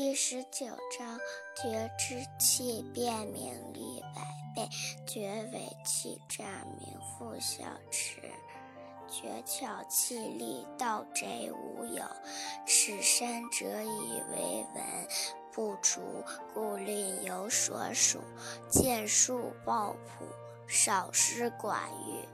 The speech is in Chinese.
第十九章：绝知气变名利百倍，绝为气诈名富小持，绝巧气利盗贼无有。此三者以为文不足，故令有所属。见素抱朴，少施寡欲。